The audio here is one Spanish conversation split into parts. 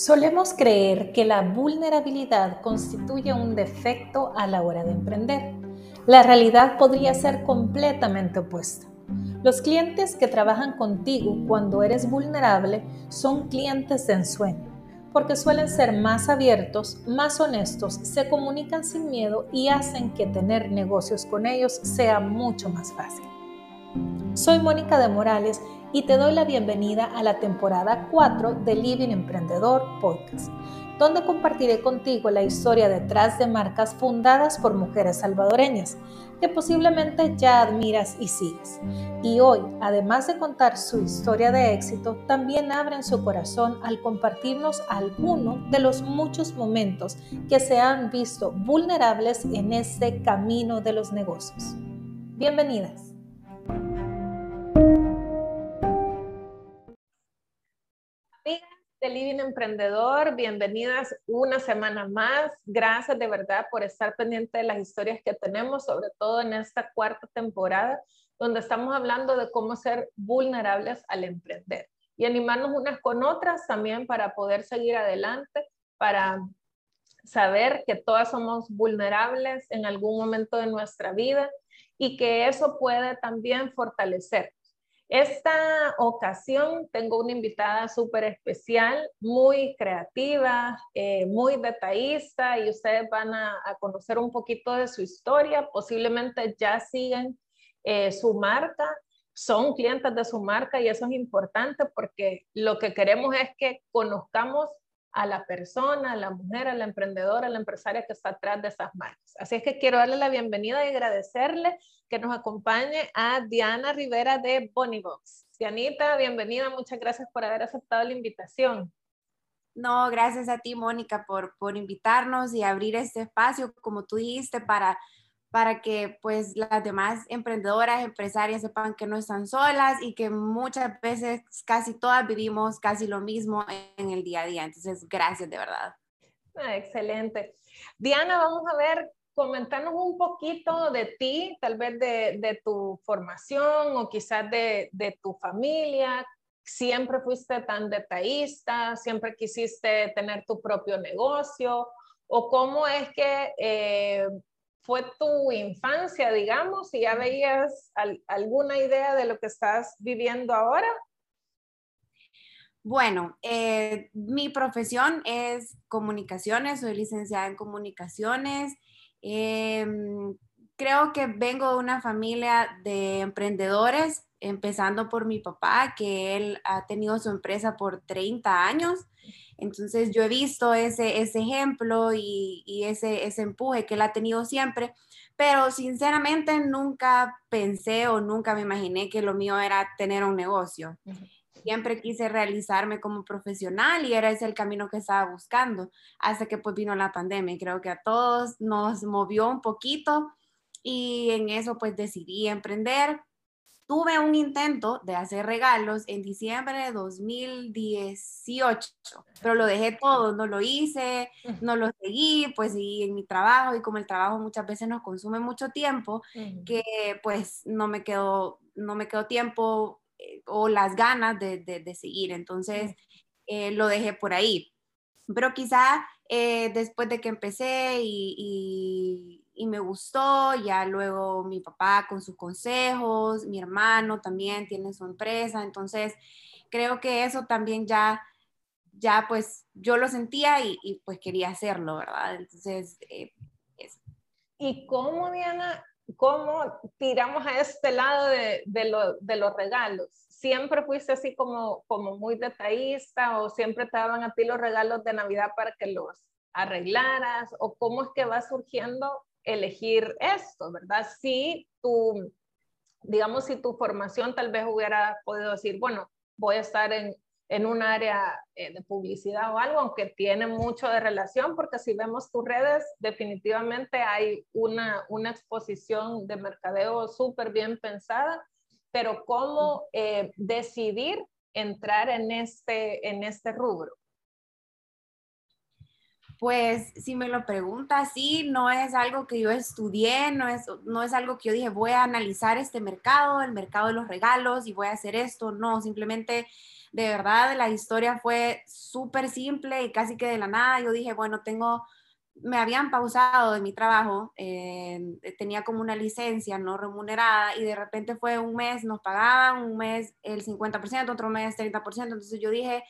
Solemos creer que la vulnerabilidad constituye un defecto a la hora de emprender. La realidad podría ser completamente opuesta. Los clientes que trabajan contigo cuando eres vulnerable son clientes de ensueño, porque suelen ser más abiertos, más honestos, se comunican sin miedo y hacen que tener negocios con ellos sea mucho más fácil. Soy Mónica de Morales y te doy la bienvenida a la temporada 4 de Living Emprendedor Podcast, donde compartiré contigo la historia detrás de marcas fundadas por mujeres salvadoreñas que posiblemente ya admiras y sigues. Y hoy, además de contar su historia de éxito, también abren su corazón al compartirnos algunos de los muchos momentos que se han visto vulnerables en este camino de los negocios. Bienvenidas. De Living Emprendedor, bienvenidas una semana más. Gracias de verdad por estar pendiente de las historias que tenemos, sobre todo en esta cuarta temporada, donde estamos hablando de cómo ser vulnerables al emprender y animarnos unas con otras también para poder seguir adelante, para saber que todas somos vulnerables en algún momento de nuestra vida y que eso puede también fortalecer esta ocasión tengo una invitada súper especial, muy creativa, eh, muy detallista y ustedes van a, conocer un poquito de su historia. Posiblemente ya siguen eh, su marca, son clientes de su marca y eso es importante porque lo que queremos es que conozcamos a la persona, a la mujer, a la emprendedora, a la empresaria que está atrás de esas marcas. Así es que quiero darle la bienvenida y agradecerle que nos acompañe a Diana Rivera de Bonibox. Dianita, bienvenida, muchas gracias por haber aceptado la invitación. No, gracias a ti, Mónica, por, por invitarnos y abrir este espacio, como tú dijiste, para para que pues las demás emprendedoras, empresarias sepan que no están solas y que muchas veces casi todas vivimos casi lo mismo en el día a día. Entonces, gracias de verdad. Ah, excelente. Diana, vamos a ver, comentarnos un poquito de ti, tal vez de, de tu formación o quizás de, de, tu familia. ¿Siempre fuiste tan detallista? ¿Siempre quisiste tener tu propio negocio? ¿O cómo es que eh, fue tu infancia, digamos, y ya veías alguna idea de lo que estás viviendo ahora? Bueno, eh, mi profesión es comunicaciones, soy licenciada en comunicaciones. Em, creo que vengo de una familia de emprendedores, empezando por mi papá, que él ha tenido su empresa por 30 años. Entonces yo he visto ese, ese ejemplo y, y ese, ese empuje que él ha tenido siempre, pero sinceramente nunca pensé o nunca me imaginé que lo mío era tener un negocio. Siempre quise realizarme como profesional y era ese el camino que estaba buscando hasta que pues vino la pandemia. Y creo que a todos nos movió un poquito y en eso pues decidí emprender tuve un intento de hacer regalos en diciembre de 2018, pero lo dejé todo, no lo hice, no lo seguí, pues y en mi trabajo y como el trabajo muchas veces nos consume mucho tiempo, que pues no me quedó, no me quedó tiempo eh, o las ganas de, de, seguir, entonces eh, lo dejé por ahí. Pero quizá eh, después de que empecé y y me gustó, ya luego mi papá con sus consejos, mi hermano también tiene su empresa, entonces creo que eso también ya, ya pues yo lo sentía y, pues quería hacerlo, ¿verdad? Entonces, eh, eso. ¿Y cómo, Diana, cómo tiramos a este lado de, de, los regalos? ¿Siempre fuiste así como, como muy detallista o siempre te daban a ti los regalos de Navidad para que los arreglaras? ¿O cómo es que va surgiendo elegir esto, ¿verdad? Si tu, digamos, si tu formación tal vez hubiera podido decir, bueno, voy a estar en, en un área eh, de publicidad o algo, aunque tiene mucho de relación, porque si vemos tus redes, definitivamente hay una, una exposición de mercadeo súper bien pensada, pero ¿cómo eh, decidir entrar en este, en este rubro? Pues si me lo preguntas, sí, no es algo que yo estudié, no es, no es algo que yo dije, voy a analizar este mercado, el mercado de los regalos y voy a hacer esto. No, simplemente de verdad la historia fue súper simple y casi que de la nada yo dije, bueno, tengo, me habían pausado de mi trabajo, eh, tenía como una licencia no remunerada y de repente fue un mes nos pagaban, un mes el 50%, otro mes 30%, entonces yo dije,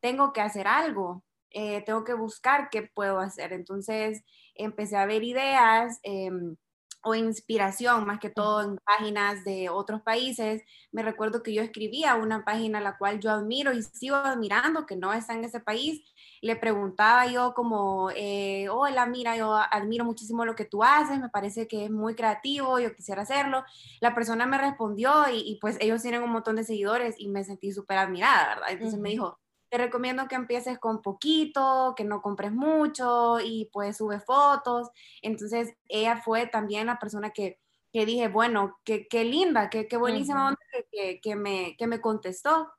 tengo que hacer algo eh, tengo que buscar qué puedo hacer. Entonces empecé a ver ideas em, o inspiración, más que todo en páginas de otros países. Me recuerdo que yo escribía una página a la cual yo admiro y sigo admirando, que no está en ese país. Le preguntaba yo como, eh, hola, mira, yo admiro muchísimo lo que tú haces, me parece que es muy creativo, yo quisiera hacerlo. La persona me respondió y, pues ellos tienen un montón de seguidores y me sentí súper admirada, ¿verdad? Entonces me dijo, te recomiendo que empieces con poquito, que no compres mucho y pues sube fotos. Entonces ella fue también la persona que, que dije, bueno, qué, qué linda, qué, qué buenísima onda que, que, me, que me contestó.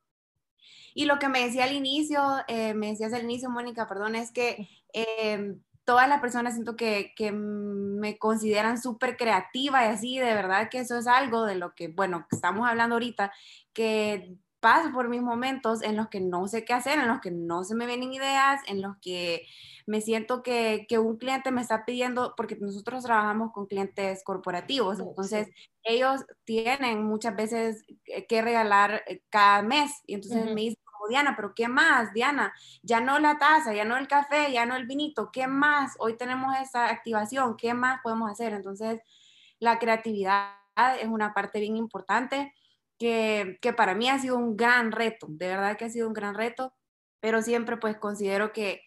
Y lo que me decía al inicio, eh, me decías al inicio, Mónica, perdón, es que eh, todas las personas siento que, que me consideran súper creativa y así, de verdad que eso es algo de lo que, bueno, estamos hablando ahorita, que paso por mis momentos en los que no sé qué hacer, en los que no se me vienen ideas, en los que me siento que, que un cliente me está pidiendo, porque nosotros trabajamos con clientes corporativos, oh, entonces ellos tienen muchas veces que regalar eh, cada mes y entonces me dicen, Diana, pero ¿qué más, Diana? Ya no la taza, ya no el café, ya no el vinito, ¿qué más? Hoy tenemos esta activación, ¿qué más podemos hacer? Entonces, la creatividad es una parte bien importante que, que, para mí ha sido un gran reto, de verdad que ha sido un gran reto, pero siempre pues considero que,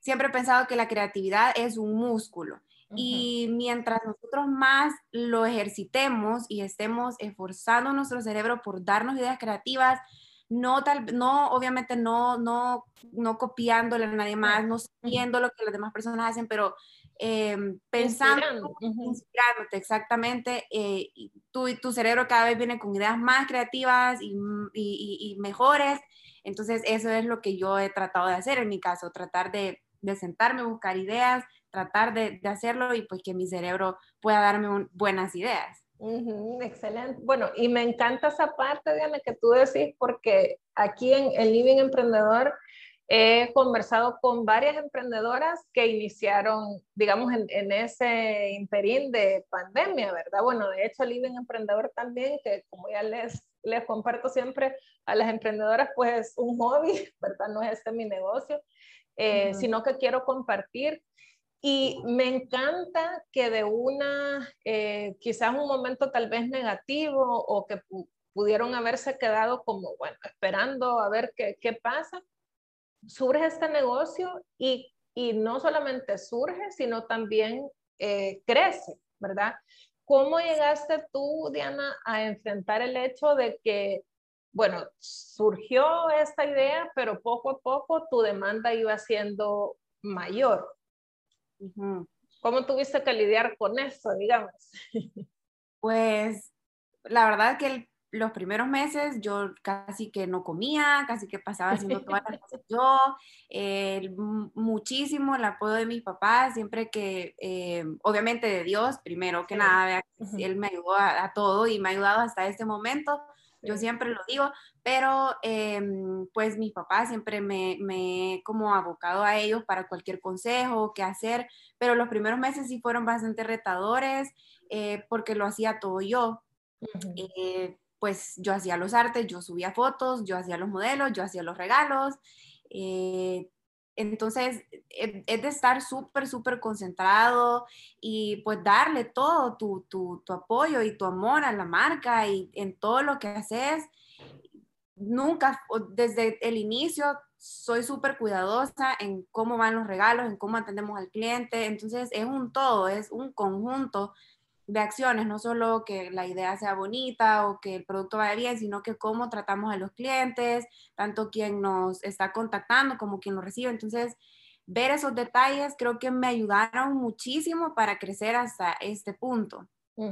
siempre he pensado que la creatividad es un músculo. Y mientras nosotros más lo ejercitemos y estemos esforzando nuestro cerebro por darnos ideas creativas, no tal, no, obviamente no, no, no copiándole a nadie más, no siguiendo lo que las demás personas hacen, pero eh, pensando, inspirándote, exactamente, eh, tú, tu cerebro cada vez viene con ideas más creativas y, y, mejores, entonces eso es lo que yo he tratado de hacer en mi caso, tratar de, de sentarme, buscar ideas, tratar de, de, hacerlo y pues que mi cerebro pueda darme buenas ideas. excelente. Bueno, y me encanta esa parte, Diana, que tú decís, porque aquí en el Living Emprendedor He conversado con varias emprendedoras que iniciaron, digamos, en, ese interín de pandemia, ¿verdad? Bueno, de hecho, Living Emprendedor también, que como ya les, les comparto siempre a las emprendedoras, pues es un hobby, ¿verdad? No es este mi negocio, eh, sino que quiero compartir. Y me encanta que de una, eh, quizás un momento tal vez negativo o que pudieron haberse quedado como, bueno, esperando a ver qué, qué pasa, surge este negocio y, y no solamente surge, sino también eh, crece, ¿verdad? ¿Cómo llegaste tú, Diana, a enfrentar el hecho de que, bueno, surgió esta idea, pero poco a poco tu demanda iba siendo mayor? ¿Cómo tuviste que lidiar con eso, digamos? Pues la verdad que el los primeros meses yo casi que no comía, casi que pasaba haciendo todas las cosas yo, eh, muchísimo el apoyo de mis papás, siempre que, eh, obviamente de Dios, primero que nada, él me ayudó a, todo y me ha ayudado hasta este momento, yo siempre lo digo, pero em, pues mis papás siempre me, me como abocado a ellos para cualquier consejo, qué hacer, pero los primeros meses sí fueron bastante retadores eh, porque lo hacía todo yo pues yo hacía los artes, yo subía fotos, yo hacía los modelos, yo hacía los regalos. Eh, entonces, e, es de estar súper, súper concentrado y pues darle todo tu, tu, tu, apoyo y tu amor a la marca y en todo lo que haces. Nunca, desde el inicio, soy súper cuidadosa en cómo van los regalos, en cómo atendemos al cliente. Entonces, es un todo, es un conjunto de acciones, no solo que la idea sea bonita o que el producto vaya bien, sino que cómo tratamos a los clientes, tanto quien nos está contactando como quien lo recibe. Entonces, ver esos detalles creo que me ayudaron muchísimo para crecer hasta este punto.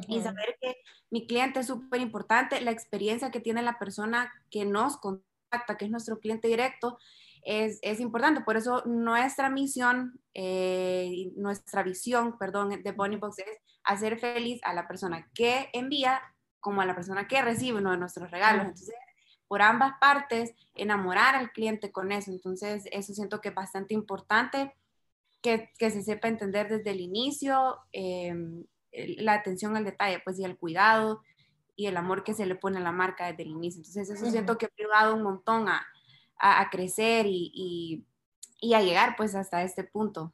Y saber que mi cliente es súper importante, la experiencia que tiene la persona que nos contacta, que es nuestro cliente directo, es, es importante. Por eso nuestra misión, eh, nuestra visión, perdón, de Bonnie Box es hacer feliz a la persona que envía como a la persona que recibe uno de nuestros regalos. Entonces, por ambas partes, enamorar al cliente con eso. Entonces, eso siento que es bastante importante que, que se sepa entender desde el inicio em, la atención al detalle, pues, y el cuidado y el amor que se le pone a la marca desde el inicio. Entonces, eso siento que ha ayudado un montón a, a, crecer y, y, a llegar, pues, hasta este punto.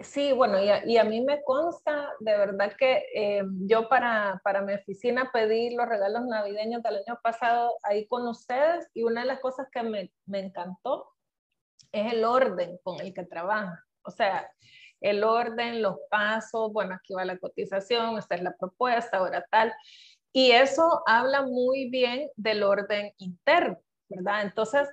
Sí, bueno, y a, y a, mí me consta de verdad que eh, yo para, para mi oficina pedí los regalos navideños del año pasado ahí con ustedes y una de las cosas que me, me encantó es el orden con el que trabaja. O sea, el orden, los pasos, bueno, aquí va la cotización, esta es la propuesta, ahora tal. Y eso habla muy bien del orden interno, ¿verdad? Entonces,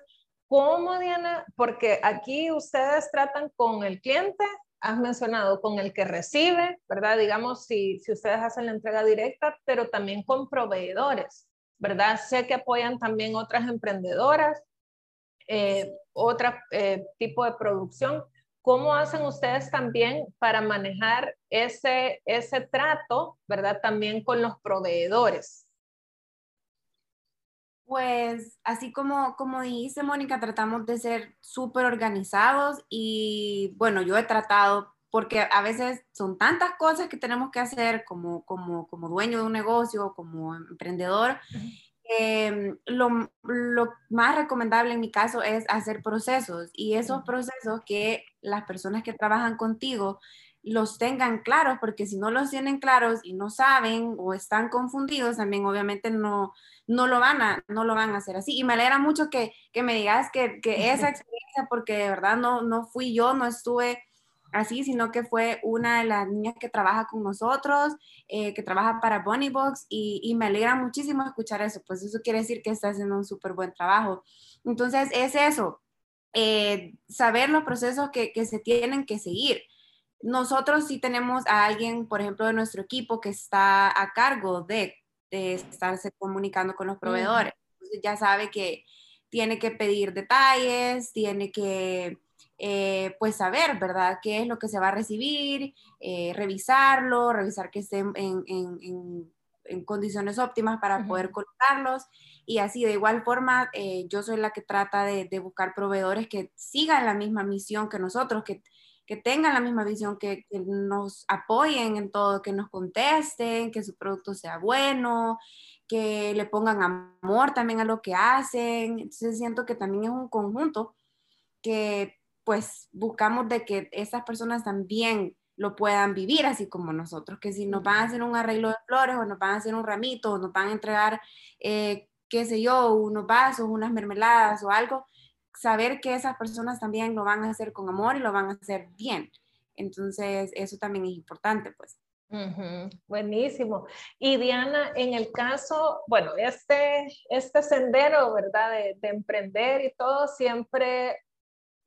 ¿Cómo, Diana? Porque aquí ustedes tratan con el cliente, has mencionado con el que recibe, ¿verdad? Digamos, si, si ustedes hacen la entrega directa, pero también con proveedores, ¿verdad? Sé que apoyan también otras emprendedoras, eh, otro eh, tipo de producción. ¿Cómo hacen ustedes también para manejar ese, ese trato, ¿verdad? También con los proveedores. Pues así como, como dice Mónica, tratamos de ser súper organizados y bueno, yo he tratado, porque a veces son tantas cosas que tenemos que hacer como, como, como dueño de un negocio, como emprendedor. Em, lo, lo, más recomendable en mi caso es hacer procesos y esos procesos que las personas que trabajan contigo los tengan claros, porque si no los tienen claros y no saben o están confundidos, también obviamente no, no, lo, van a, no lo van a hacer así. Y me alegra mucho que, que me digas que, que, esa experiencia, porque de verdad no, no fui yo, no estuve así, sino que fue una de las niñas que trabaja con nosotros, eh, que trabaja para Bunny Box, y, y, me alegra muchísimo escuchar eso, pues eso quiere decir que está haciendo un súper buen trabajo. Entonces, es eso, eh, saber los procesos que, que se tienen que seguir nosotros sí tenemos a alguien, por ejemplo, de nuestro equipo que está a cargo de, estarse comunicando con los proveedores. Entonces ya sabe que tiene que pedir detalles, tiene que eh, pues saber, ¿verdad?, qué es lo que se va a recibir, eh, revisarlo, revisar que estén en, condiciones óptimas para poder colocarlos. Y así, de igual forma, eh, yo soy la que trata de, de, buscar proveedores que sigan la misma misión que nosotros, que que tengan la misma visión, que, nos apoyen en todo, que nos contesten, que su producto sea bueno, que le pongan amor también a lo que hacen. Entonces siento que también es un conjunto que pues buscamos de que esas personas también lo puedan vivir así como nosotros, que si nos van a hacer un arreglo de flores o nos van a hacer un ramito o nos van a entregar, eh, qué sé yo, unos vasos, unas mermeladas o algo, saber que esas personas también lo van a hacer con amor y lo van a hacer bien. Entonces, eso también es importante, pues. Buenísimo. Y Diana, en el caso, bueno, este, este sendero, ¿verdad? De, emprender y todo, siempre,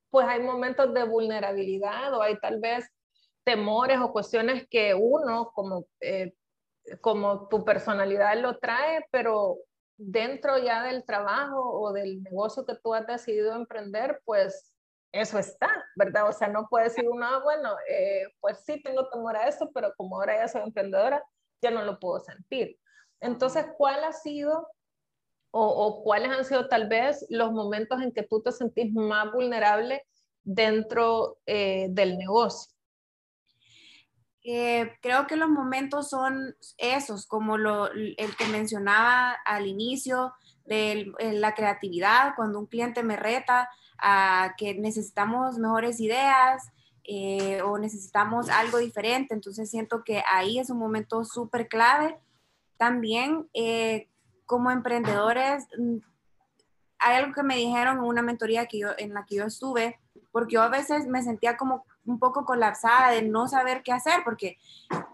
pues hay momentos de vulnerabilidad o hay tal vez temores o cuestiones que uno como, eh, como tu personalidad lo trae, pero dentro ya del trabajo o del negocio que tú has decidido emprender, pues eso está, ¿verdad? O sea, no puede decir uno, ah, bueno, eh, pues sí tengo temor a esto, pero como ahora ya soy emprendedora, ya no lo puedo sentir. Entonces, ¿cuál ha sido o, cuáles han sido tal vez los momentos en que tú te sentís más vulnerable dentro eh, del negocio? Eh, creo que los momentos son esos, como lo, el que mencionaba al inicio de eh, la creatividad, cuando un cliente me reta a que necesitamos mejores ideas eh, o necesitamos algo diferente, entonces siento que ahí es un momento súper clave. También como emprendedores, mm, hay algo que me dijeron en una mentoría que yo, en la que yo estuve, porque yo a veces me sentía como un poco colapsada de no saber qué hacer, porque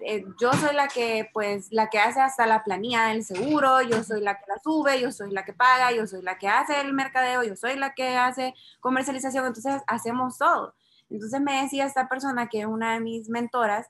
eh, yo soy la que, pues, la que hace hasta la planilla del seguro, yo soy la que la sube, yo soy la que paga, yo soy la que hace el mercadeo, yo soy la que hace comercialización, entonces hacemos todo. Entonces me decía esta persona, que es una de mis mentoras,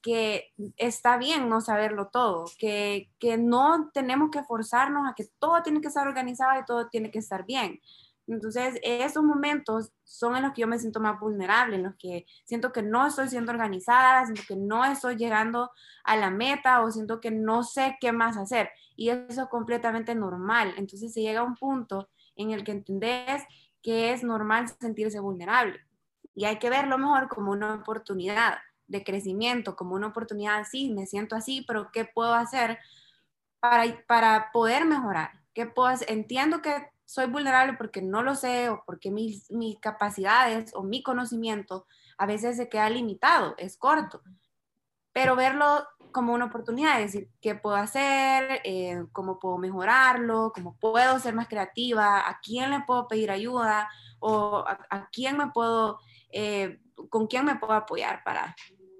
que está bien no saberlo todo, que, que no tenemos que forzarnos a que todo tiene que estar organizado y todo tiene que estar bien Entonces, esos momentos son en los que yo me siento más vulnerable, en los que siento que no estoy siendo organizada, siento que no estoy llegando a la meta o siento que no sé qué más hacer. Y eso es completamente normal. Entonces, se llega a un punto en el que entendés que es normal sentirse vulnerable. Y hay que verlo mejor como una oportunidad de crecimiento, como una oportunidad, sí, me siento así, pero ¿qué puedo hacer para, para poder mejorar? ¿Qué puedo Entiendo que soy vulnerable porque no lo sé o porque mis, mis capacidades o mi conocimiento a veces se queda limitado, es corto, pero verlo como una oportunidad, es decir, qué puedo hacer, eh, cómo puedo mejorarlo, cómo puedo ser más creativa, a quién le puedo pedir ayuda o a, quién me puedo, eh, con quién me puedo apoyar para,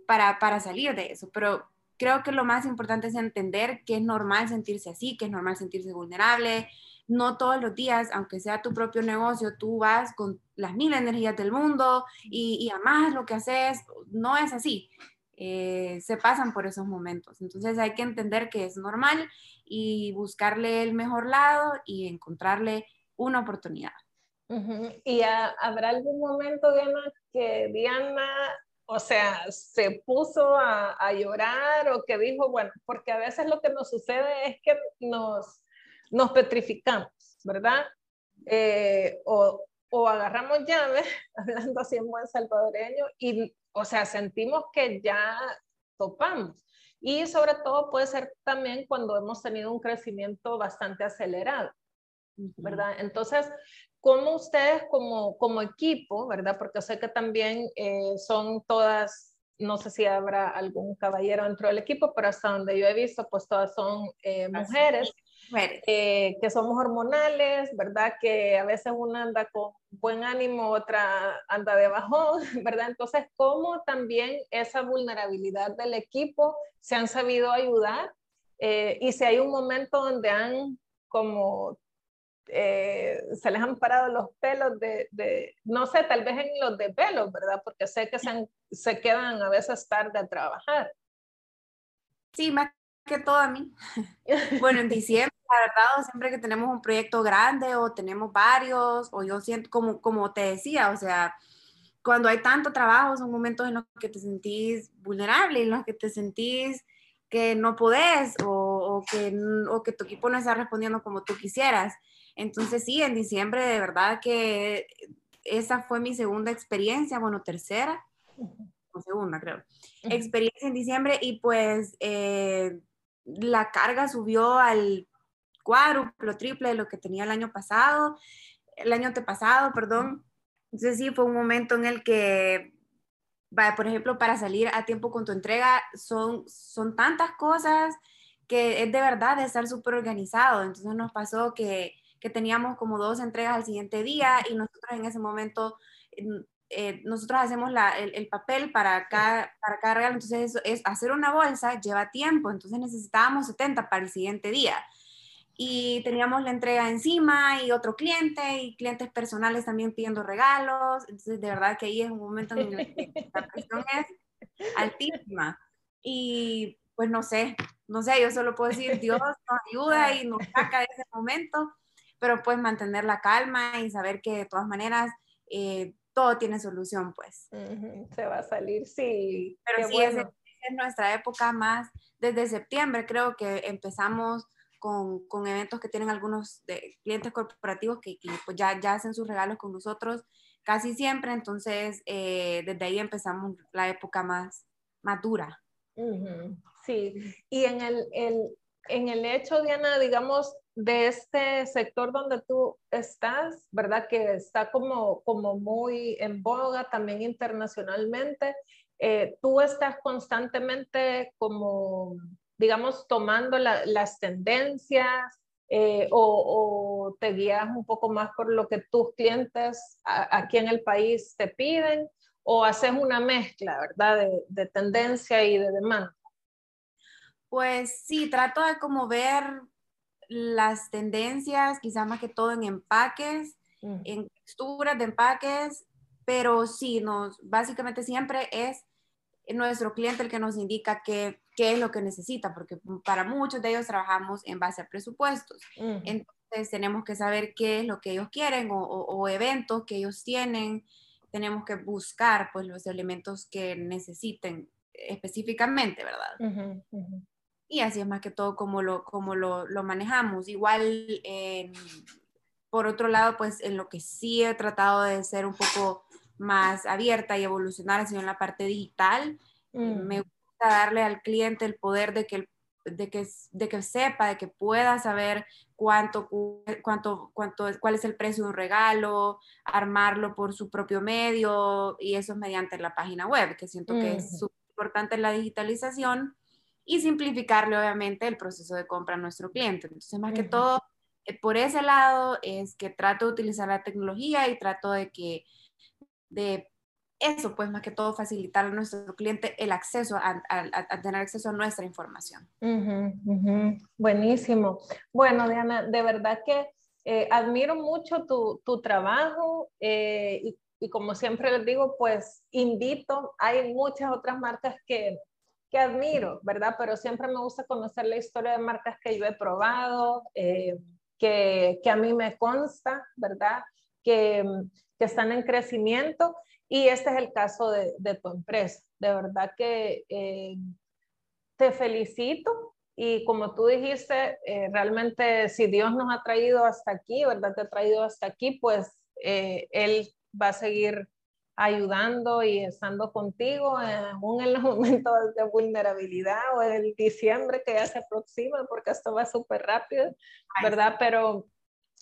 para, para salir de eso. Pero creo que lo más importante es entender que es normal sentirse así, que es normal sentirse vulnerable. No todos los días, aunque sea tu propio negocio, tú vas con las mil energías del mundo y, y amas lo que haces. No es así. Eh, se pasan por esos momentos. Entonces hay que entender que es normal y buscarle el mejor lado y encontrarle una oportunidad. ¿Y habrá algún momento, Diana, que Diana, o sea, se puso a, llorar o que dijo, bueno, porque a veces lo que nos sucede es que nos, nos petrificamos, ¿verdad? Eh, o, o agarramos llaves, hablando así en buen salvadoreño, y o sea, sentimos que ya topamos. Y sobre todo puede ser también cuando hemos tenido un crecimiento bastante acelerado, ¿verdad? Entonces, ¿cómo ustedes como, como equipo, ¿verdad? Porque sé que también eh, son todas, no sé si habrá algún caballero dentro del equipo, pero hasta donde yo he visto, pues todas son eh, mujeres. Eh, que somos hormonales, ¿verdad? Que a veces una anda con buen ánimo, otra anda de bajón, ¿verdad? Entonces, ¿cómo también esa vulnerabilidad del equipo se han sabido ayudar? Eh, y si hay un momento donde han como eh, se les han parado los pelos de, de, no sé, tal vez en los de pelos, ¿verdad? Porque sé que se, se quedan a veces tarde a trabajar. Sí, más que todo a mí. Bueno, en diciembre, la verdad, siempre que tenemos un proyecto grande o tenemos varios, o yo siento, como, como te decía, o sea, cuando hay tanto trabajo, son momentos en los que te sentís vulnerable, en los que te sentís que no podés o, o, que, o que tu equipo no está respondiendo como tú quisieras. Entonces, sí, en diciembre, de verdad que esa fue mi segunda experiencia, bueno, tercera, o segunda, creo, experiencia en diciembre y pues eh, la carga subió al cuádruple, triple de lo que tenía el año pasado, el año antepasado, perdón. Entonces sí, fue un momento en el que, por ejemplo, para salir a tiempo con tu entrega, son, son tantas cosas que es de verdad de estar súper organizado. Entonces nos pasó que, que teníamos como dos entregas al siguiente día y nosotros en ese momento eh, nosotros hacemos el, papel para cada, para cada regalo, entonces eso es hacer una bolsa lleva tiempo, entonces necesitábamos 70 para el siguiente día. Y teníamos la entrega encima y otro cliente y clientes personales también pidiendo regalos, entonces de verdad que ahí es un momento en el que la presión es altísima. Y pues no sé, no sé, yo solo puedo decir, Dios nos ayuda y nos saca de ese momento, pero pues mantener la calma y saber que de todas maneras eh, todo tiene solución, pues. Se va a salir, sí. Pero sí, es, nuestra época más, desde septiembre creo que empezamos con, con eventos que tienen algunos de, clientes corporativos que, pues ya, ya hacen sus regalos con nosotros casi siempre, entonces eh, desde ahí empezamos la época más, madura. Sí, y en el, el, en el hecho, Diana, digamos, de este sector donde tú estás, ¿verdad? Que está como, como muy en boga también internacionalmente. Eh, tú estás constantemente como, digamos, tomando las tendencias eh, o, te guías un poco más por lo que tus clientes aquí en el país te piden o haces una mezcla, ¿verdad? De, de tendencia y de demanda. Pues sí, trato de como ver las tendencias, quizás más que todo en empaques, mm. en texturas de empaques, pero sí, nos, básicamente siempre es nuestro cliente el que nos indica qué, qué es lo que necesita, porque para muchos de ellos trabajamos en base a presupuestos. Mm. Entonces, tenemos que saber qué es lo que ellos quieren o, eventos que ellos tienen. Tenemos que buscar pues los elementos que necesiten específicamente, ¿verdad? Y así es más que todo como lo, como lo, lo manejamos. Igual, por otro lado, pues en lo que sí he tratado de ser un poco más abierta y evolucionar, ha sido en la parte digital. Mm. Me gusta darle al cliente el poder de que, de que, de que sepa, de que pueda saber cuánto, cuánto, cuánto, cuál es el precio de un regalo, armarlo por su propio medio y eso es mediante la página web, que siento que es súper importante la digitalización y simplificarle obviamente el proceso de compra a nuestro cliente. Entonces, más que todo, eh, por ese lado es que trato de utilizar la tecnología y trato de que, de eso, pues más que todo facilitar a nuestro cliente el acceso a, tener acceso a nuestra información. Buenísimo. Bueno, Diana, de verdad que eh, admiro mucho tu, tu trabajo eh, y, y, como siempre les digo, pues invito, hay muchas otras marcas que, que, admiro, ¿verdad? Pero siempre me gusta conocer la historia de marcas que yo he probado, eh, que, que, a mí me consta, ¿verdad? Que, que están en crecimiento y este es el caso de, tu empresa. De verdad que eh, te felicito y como tú dijiste, eh, realmente si Dios nos ha traído hasta aquí, ¿verdad? Te ha traído hasta aquí, pues eh, Él va a seguir ayudando y estando contigo, aún en los momentos de vulnerabilidad o en el diciembre que ya se aproxima, porque esto va súper rápido, ¿verdad? Pero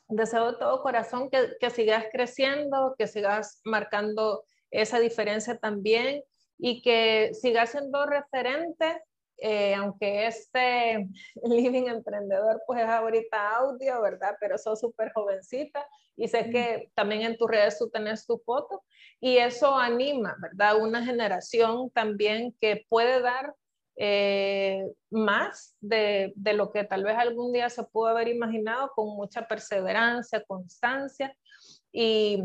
deseo de todo corazón que, que sigas creciendo, que sigas marcando esa diferencia también y que siga siendo referente, eh, aunque este living emprendedor pues es ahorita audio, ¿verdad? Pero sos súper jovencita y sé que también en tus redes tú tenés tu foto y eso anima, ¿verdad? Una generación también que puede dar eh, más de, de, lo que tal vez algún día se pudo haber imaginado con mucha perseverancia, constancia y,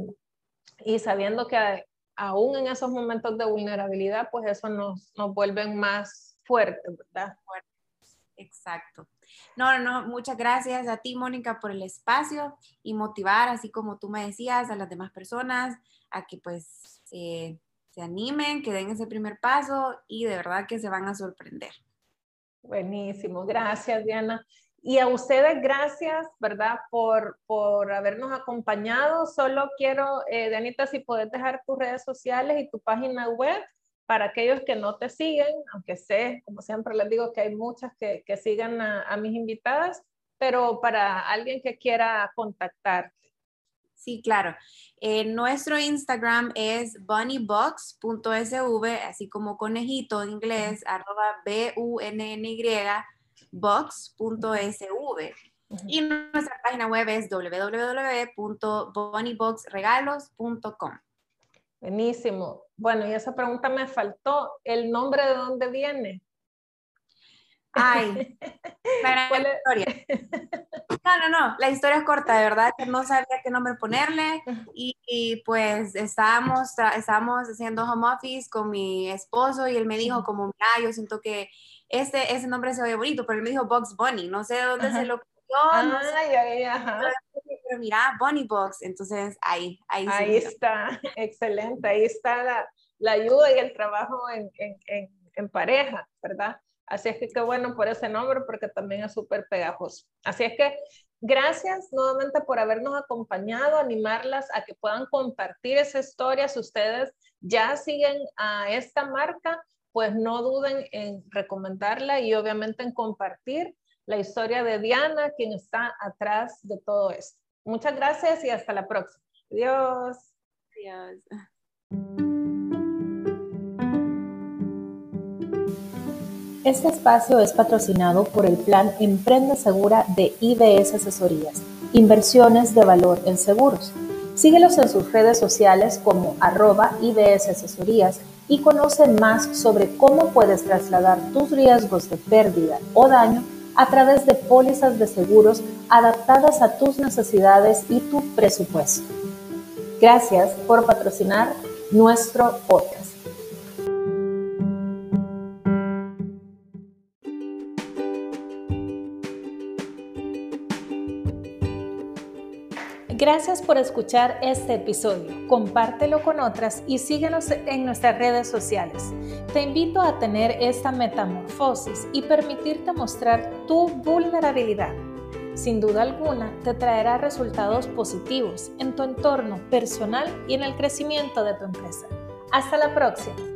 y sabiendo que aún en esos momentos de vulnerabilidad, pues eso nos, nos vuelve más fuertes, ¿verdad? Exacto. No, no, muchas gracias a ti, Mónica, por el espacio y motivar, así como tú me decías, a las demás personas a que pues se animen, que den ese primer paso y de verdad que se van a sorprender. Buenísimo, gracias, Diana. Y a ustedes, gracias, ¿verdad? Por, por habernos acompañado. Solo quiero, eh, Danita, si puedes dejar tus redes sociales y tu página web para aquellos que no te siguen, aunque sé, como siempre les digo, que hay muchas que, que sigan a, a, mis invitadas, pero para alguien que quiera contactarte. Sí, claro. Eh, nuestro Instagram es bunnybox.sv, así como conejito en inglés, arroba B-U-N-N-Y box.sv. Y nuestra página web es www.bonnyboxregalos.com. Buenísimo. Bueno, y esa pregunta me faltó. ¿El nombre de dónde viene? Ay, para la historia. No, no, no, la historia es corta, de verdad que no sabía qué nombre ponerle y, pues estábamos, estábamos haciendo home office con mi esposo y él me dijo como, mira, yo siento que este, ese nombre se oye bonito, pero él me dijo Box Bunny, no sé de dónde se lo cogió, no pero mira, Bunny Box, entonces ahí, ahí. Ahí está, excelente, ahí está la, la, ayuda y el trabajo en, en, en, pareja, ¿verdad? Así es que qué bueno por ese nombre, porque también es súper pegajoso. Así es que gracias nuevamente por habernos acompañado, animarlas a que puedan compartir esa historia. Si ustedes ya siguen a esta marca, pues no duden en recomendarla y obviamente en compartir la historia de Diana, quien está atrás de todo esto. Muchas gracias y hasta la próxima. Adiós. Adiós. Este espacio es patrocinado por el plan Emprende Segura de IBS Asesorías, Inversiones de Valor en Seguros. Síguelos en sus redes sociales como arroba IBS Asesorías y conoce más sobre cómo puedes trasladar tus riesgos de pérdida o daño a través de pólizas de seguros adaptadas a tus necesidades y tu presupuesto. Gracias por patrocinar nuestro podcast. Gracias por escuchar este episodio. Compártelo con otras y síguenos en nuestras redes sociales. Te invito a tener esta metamorfosis y permitirte mostrar tu vulnerabilidad. Sin duda alguna, te traerá resultados positivos en tu entorno personal y en el crecimiento de tu empresa. Hasta la próxima.